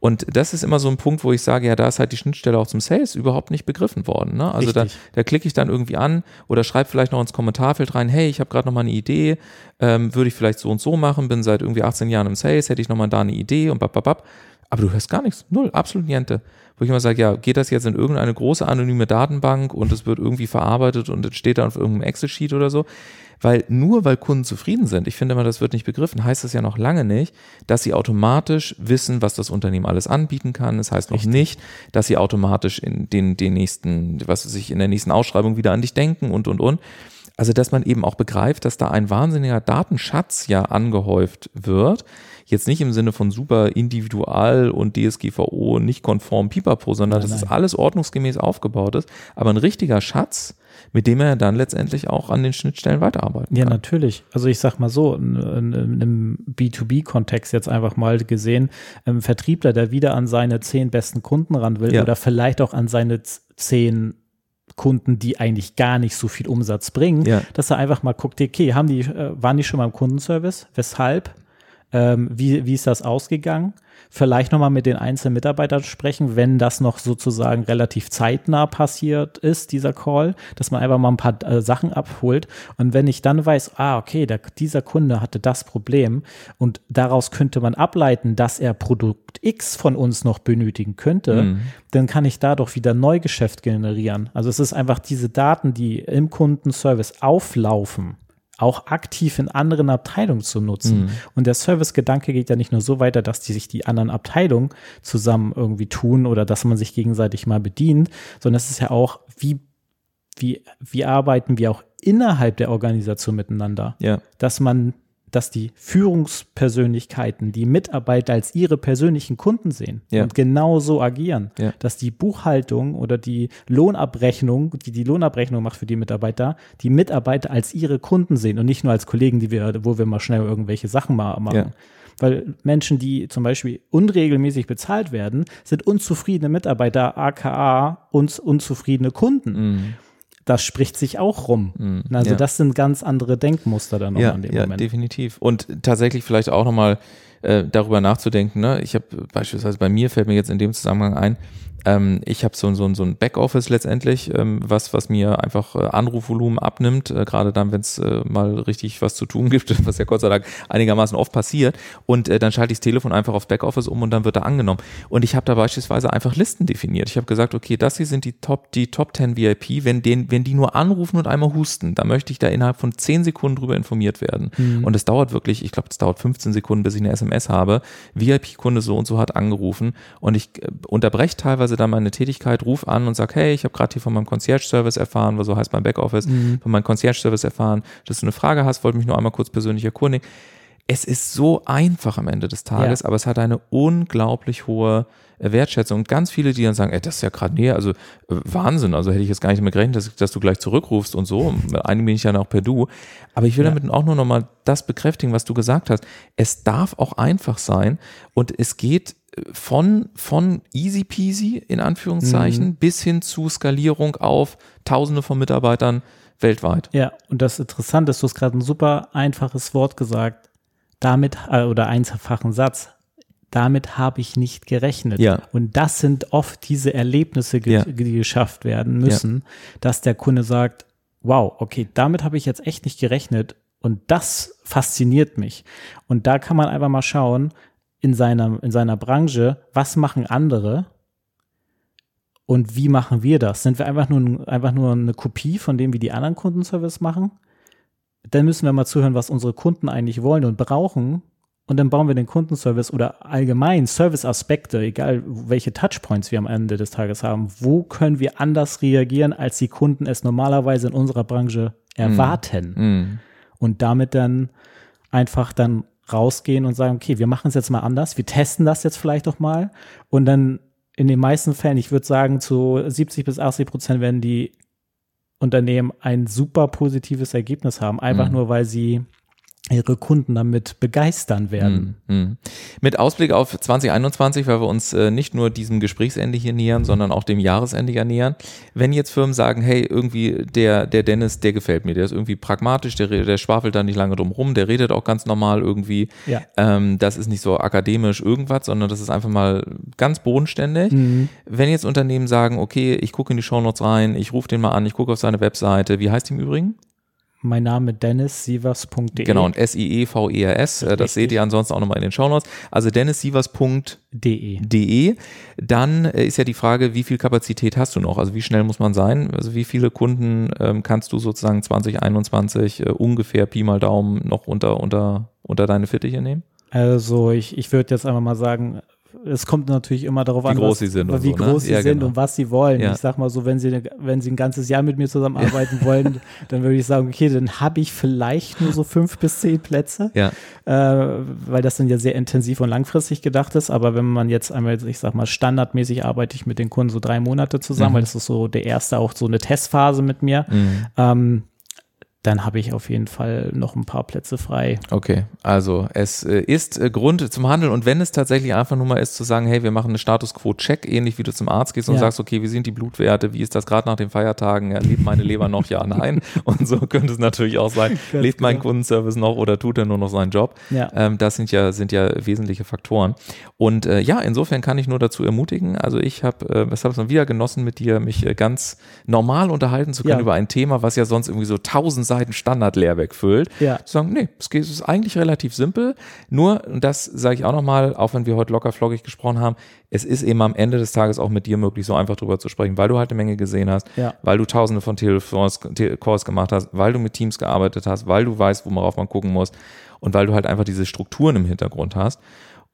Und das ist immer so ein Punkt, wo ich sage, ja, da ist halt die Schnittstelle auch zum Sales überhaupt nicht begriffen worden. Ne? Also da, da klicke ich dann irgendwie an oder schreibe vielleicht noch ins Kommentarfeld rein, hey, ich habe gerade noch mal eine Idee, ähm, würde ich vielleicht so und so machen, bin seit irgendwie 18 Jahren im Sales, hätte ich noch mal da eine Idee und bababab. Aber du hörst gar nichts, null, absolut niente wo ich immer sage, ja, geht das jetzt in irgendeine große anonyme Datenbank und es wird irgendwie verarbeitet und es steht dann auf irgendeinem Excel-Sheet oder so. Weil nur weil Kunden zufrieden sind, ich finde immer, das wird nicht begriffen, heißt das ja noch lange nicht, dass sie automatisch wissen, was das Unternehmen alles anbieten kann. Das heißt noch nicht, dass sie automatisch in den, den nächsten, was sich in der nächsten Ausschreibung wieder an dich denken und, und, und. Also, dass man eben auch begreift, dass da ein wahnsinniger Datenschatz ja angehäuft wird. Jetzt nicht im Sinne von super individual und DSGVO nicht konform Pipapo, sondern nein, dass es alles ordnungsgemäß aufgebaut ist. Aber ein richtiger Schatz, mit dem er dann letztendlich auch an den Schnittstellen weiterarbeiten kann. Ja, natürlich. Also ich sag mal so, in, in, in einem B2B-Kontext jetzt einfach mal gesehen, ein Vertriebler, der wieder an seine zehn besten Kunden ran will ja. oder vielleicht auch an seine zehn Kunden, die eigentlich gar nicht so viel Umsatz bringen, ja. dass er einfach mal guckt, okay, haben die, äh, waren die schon mal im Kundenservice? Weshalb? Ähm, wie, wie ist das ausgegangen? vielleicht nochmal mit den einzelnen Mitarbeitern sprechen, wenn das noch sozusagen relativ zeitnah passiert ist, dieser Call, dass man einfach mal ein paar äh, Sachen abholt. Und wenn ich dann weiß, ah, okay, der, dieser Kunde hatte das Problem und daraus könnte man ableiten, dass er Produkt X von uns noch benötigen könnte, mhm. dann kann ich da doch wieder Neugeschäft generieren. Also es ist einfach diese Daten, die im Kundenservice auflaufen auch aktiv in anderen Abteilungen zu nutzen. Mhm. Und der Service-Gedanke geht ja nicht nur so weiter, dass die sich die anderen Abteilungen zusammen irgendwie tun oder dass man sich gegenseitig mal bedient, sondern es ist ja auch, wie, wie, wie arbeiten wir auch innerhalb der Organisation miteinander? Ja. Dass man dass die Führungspersönlichkeiten die Mitarbeiter als ihre persönlichen Kunden sehen ja. und genauso agieren, ja. dass die Buchhaltung oder die Lohnabrechnung, die die Lohnabrechnung macht für die Mitarbeiter, die Mitarbeiter als ihre Kunden sehen und nicht nur als Kollegen, die wir, wo wir mal schnell irgendwelche Sachen mal machen. Ja. Weil Menschen, die zum Beispiel unregelmäßig bezahlt werden, sind unzufriedene Mitarbeiter, aka uns unzufriedene Kunden. Mhm das spricht sich auch rum. Mhm, also ja. das sind ganz andere Denkmuster dann noch ja, an dem ja, Moment. definitiv. Und tatsächlich vielleicht auch nochmal äh, darüber nachzudenken. Ne? Ich habe beispielsweise bei mir fällt mir jetzt in dem Zusammenhang ein, ähm, ich habe so, so, so ein Backoffice letztendlich, ähm, was, was mir einfach äh, Anrufvolumen abnimmt, äh, gerade dann, wenn es äh, mal richtig was zu tun gibt, was ja Gott sei Dank einigermaßen oft passiert. Und äh, dann schalte ich das Telefon einfach auf Backoffice um und dann wird er angenommen. Und ich habe da beispielsweise einfach Listen definiert. Ich habe gesagt, okay, das hier sind die Top, die Top 10 VIP, wenn, den, wenn die nur anrufen und einmal husten, dann möchte ich da innerhalb von 10 Sekunden drüber informiert werden. Mhm. Und es dauert wirklich, ich glaube, es dauert 15 Sekunden, bis ich eine SMS habe. VIP-Kunde so und so hat angerufen und ich äh, unterbreche teilweise dann meine Tätigkeit, ruf an und sag, hey, ich habe gerade hier von meinem Concierge-Service erfahren, was so heißt mein Backoffice, mhm. von meinem Concierge-Service erfahren, dass du eine Frage hast, wollte mich nur einmal kurz persönlich erkundigen. Es ist so einfach am Ende des Tages, ja. aber es hat eine unglaublich hohe äh, Wertschätzung. Und ganz viele, die dann sagen, ey, das ist ja gerade näher, also äh, Wahnsinn, also hätte ich jetzt gar nicht mehr gerechnet, dass, dass du gleich zurückrufst und so. Einige bin ich ja auch per Du. Aber ich will ja. damit auch nur nochmal das bekräftigen, was du gesagt hast. Es darf auch einfach sein und es geht von, von easy peasy in Anführungszeichen mhm. bis hin zu Skalierung auf Tausende von Mitarbeitern weltweit. Ja, und das Interessante ist, du hast gerade ein super einfaches Wort gesagt, damit, äh, oder einfachen Satz, damit habe ich nicht gerechnet. Ja. Und das sind oft diese Erlebnisse, ja. die geschafft werden müssen, ja. dass der Kunde sagt, wow, okay, damit habe ich jetzt echt nicht gerechnet. Und das fasziniert mich. Und da kann man einfach mal schauen, in seiner, in seiner Branche, was machen andere und wie machen wir das? Sind wir einfach nur, einfach nur eine Kopie von dem, wie die anderen Kundenservice machen? Dann müssen wir mal zuhören, was unsere Kunden eigentlich wollen und brauchen. Und dann bauen wir den Kundenservice oder allgemein Serviceaspekte, egal welche Touchpoints wir am Ende des Tages haben. Wo können wir anders reagieren, als die Kunden es normalerweise in unserer Branche erwarten? Mm. Mm. Und damit dann einfach dann rausgehen und sagen, okay, wir machen es jetzt mal anders, wir testen das jetzt vielleicht doch mal und dann in den meisten Fällen, ich würde sagen, zu 70 bis 80 Prozent werden die Unternehmen ein super positives Ergebnis haben, einfach mhm. nur weil sie ihre Kunden damit begeistern werden. Mm, mm. Mit Ausblick auf 2021, weil wir uns äh, nicht nur diesem Gesprächsende hier nähern, sondern auch dem Jahresende ja nähern. Wenn jetzt Firmen sagen, hey, irgendwie der, der Dennis, der gefällt mir, der ist irgendwie pragmatisch, der, der schwafelt da nicht lange drum rum, der redet auch ganz normal irgendwie. Ja. Ähm, das ist nicht so akademisch irgendwas, sondern das ist einfach mal ganz bodenständig. Mm. Wenn jetzt Unternehmen sagen, okay, ich gucke in die Shownotes rein, ich rufe den mal an, ich gucke auf seine Webseite, wie heißt die im Übrigen? Mein Name dennissievers.de. Genau, und S-I-E-V-E-R-S, äh, das seht ihr ansonsten auch nochmal in den Shownotes. Also dennissievers.de. Dann äh, ist ja die Frage, wie viel Kapazität hast du noch? Also wie schnell muss man sein? Also wie viele Kunden ähm, kannst du sozusagen 2021 äh, ungefähr Pi mal Daumen noch unter, unter, unter deine Fittiche nehmen? Also ich, ich würde jetzt einfach mal sagen, es kommt natürlich immer darauf wie an, groß was, sie sind, wie so, groß ne? sie ja, sind genau. und was sie wollen. Ja. Ich sag mal so, wenn sie, wenn sie ein ganzes Jahr mit mir zusammenarbeiten wollen, dann würde ich sagen, okay, dann habe ich vielleicht nur so fünf bis zehn Plätze, ja. äh, weil das dann ja sehr intensiv und langfristig gedacht ist. Aber wenn man jetzt einmal, ich sag mal, standardmäßig arbeite ich mit den Kunden so drei Monate zusammen, Mhm. weil das ist so der erste auch so eine Testphase mit mir. Mhm. Ähm, dann habe ich auf jeden Fall noch ein paar Plätze frei. Okay, also es äh, ist äh, Grund zum Handeln und wenn es tatsächlich einfach nur mal ist zu sagen, hey, wir machen einen Status Quo-Check, ähnlich wie du zum Arzt gehst und Ja. sagst, okay, wie sind die Blutwerte, wie ist das gerade nach den Feiertagen, ja, lebt meine Leber noch, ja, nein und so könnte es natürlich auch sein, lebt mein genau. Kundenservice noch oder tut er nur noch seinen Job? Ja. Ähm, das sind ja, sind ja wesentliche Faktoren und äh, ja, insofern kann ich nur dazu ermutigen, also ich habe äh, es habe es mal wieder genossen mit dir, mich äh, ganz normal unterhalten zu können über ein Thema, was ja sonst irgendwie so tausend Seiten Standard-Lehrwerk füllt Ja. zu sagen, nee, es ist eigentlich relativ simpel. Nur, und das sage ich auch nochmal, auch wenn wir heute locker flockig gesprochen haben, es ist eben am Ende des Tages auch mit dir möglich, so einfach drüber zu sprechen, weil du halt eine Menge gesehen hast, Ja. weil du tausende von Telefons, gemacht hast, weil du mit Teams gearbeitet hast, weil du weißt, worauf man gucken muss und weil du halt einfach diese Strukturen im Hintergrund hast.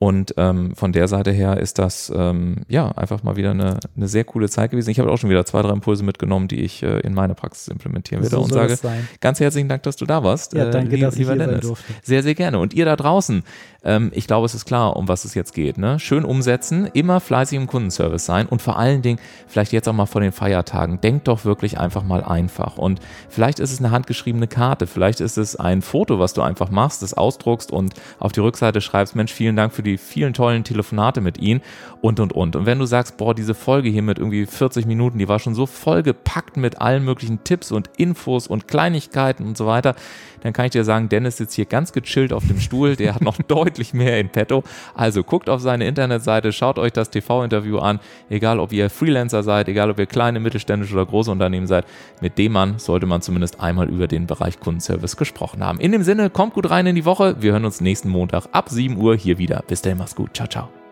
Und ähm, von der Seite her ist das ähm, ja einfach mal wieder eine, eine sehr coole Zeit gewesen. Ich habe auch schon wieder zwei, drei Impulse mitgenommen, die ich äh, in meine Praxis implementieren werde So und sage ganz herzlichen Dank, dass du da warst. Ja, äh, danke, lieb- dass ich lieber hier sein Dennis. durfte. Sehr, sehr gerne. Und ihr da draußen, ähm, ich glaube, es ist klar, um was es jetzt geht. Ne? Schön umsetzen, immer fleißig im Kundenservice sein und vor allen Dingen, vielleicht jetzt auch mal vor den Feiertagen, denkt doch wirklich einfach mal einfach. Und vielleicht ist es eine handgeschriebene Karte, vielleicht ist es ein Foto, was du einfach machst, das ausdruckst und auf die Rückseite schreibst, Mensch, vielen Dank für die vielen tollen Telefonate mit Ihnen und, und, und. Und wenn du sagst, boah, diese Folge hier mit irgendwie 40 Minuten, die war schon so vollgepackt mit allen möglichen Tipps und Infos und Kleinigkeiten und so weiter, dann kann ich dir sagen, Dennis sitzt hier ganz gechillt auf dem Stuhl, der hat noch deutlich mehr in petto. Also guckt auf seine Internetseite, schaut euch das TV-Interview an, egal ob ihr Freelancer seid, egal ob ihr kleine, mittelständische oder große Unternehmen seid, mit dem Mann sollte man zumindest einmal über den Bereich Kundenservice gesprochen haben. In dem Sinne, kommt gut rein in die Woche, wir hören uns nächsten Montag ab 7 Uhr hier wieder. Bis dahin, mach's gut, ciao, ciao.